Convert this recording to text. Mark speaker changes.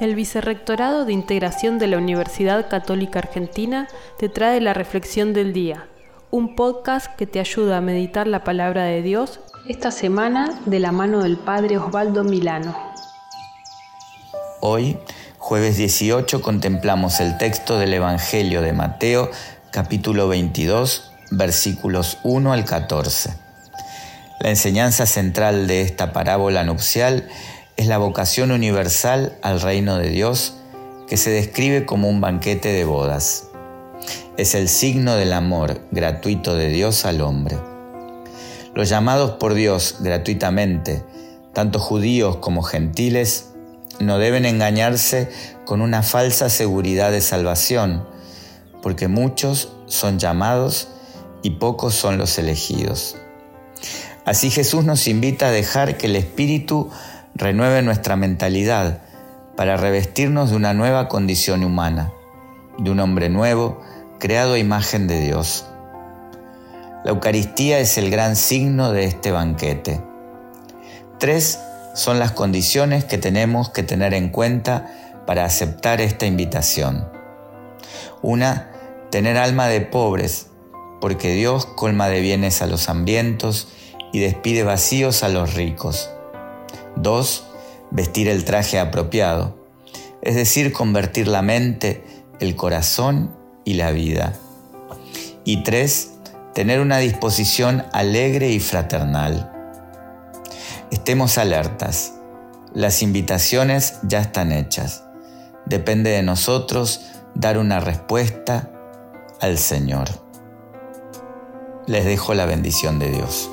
Speaker 1: El Vicerrectorado de Integración de la Universidad Católica Argentina te trae la Reflexión del Día, un podcast que te ayuda a meditar la palabra de Dios esta semana de la mano del Padre Osvaldo Milano.
Speaker 2: Hoy, jueves 18, contemplamos el texto del Evangelio de Mateo, capítulo 22, versículos 1 al 14. La enseñanza central de esta parábola nupcial es la vocación universal al reino de Dios que se describe como un banquete de bodas. Es el signo del amor gratuito de Dios al hombre. Los llamados por Dios gratuitamente, tanto judíos como gentiles, no deben engañarse con una falsa seguridad de salvación, porque muchos son llamados y pocos son los elegidos. Así Jesús nos invita a dejar que el Espíritu renueve nuestra mentalidad para revestirnos de una nueva condición humana, de un hombre nuevo, creado a imagen de Dios. La Eucaristía es el gran signo de este banquete. Tres son las condiciones que tenemos que tener en cuenta para aceptar esta invitación. Una, tener alma de pobres, porque Dios colma de bienes a los hambrientos y despide vacíos a los ricos. 2. Vestir el traje apropiado, es decir, convertir la mente, el corazón y la vida. Y 3. Tener una disposición alegre y fraternal. Estemos alertas. Las invitaciones ya están hechas. Depende de nosotros dar una respuesta al Señor. Les dejo la bendición de Dios.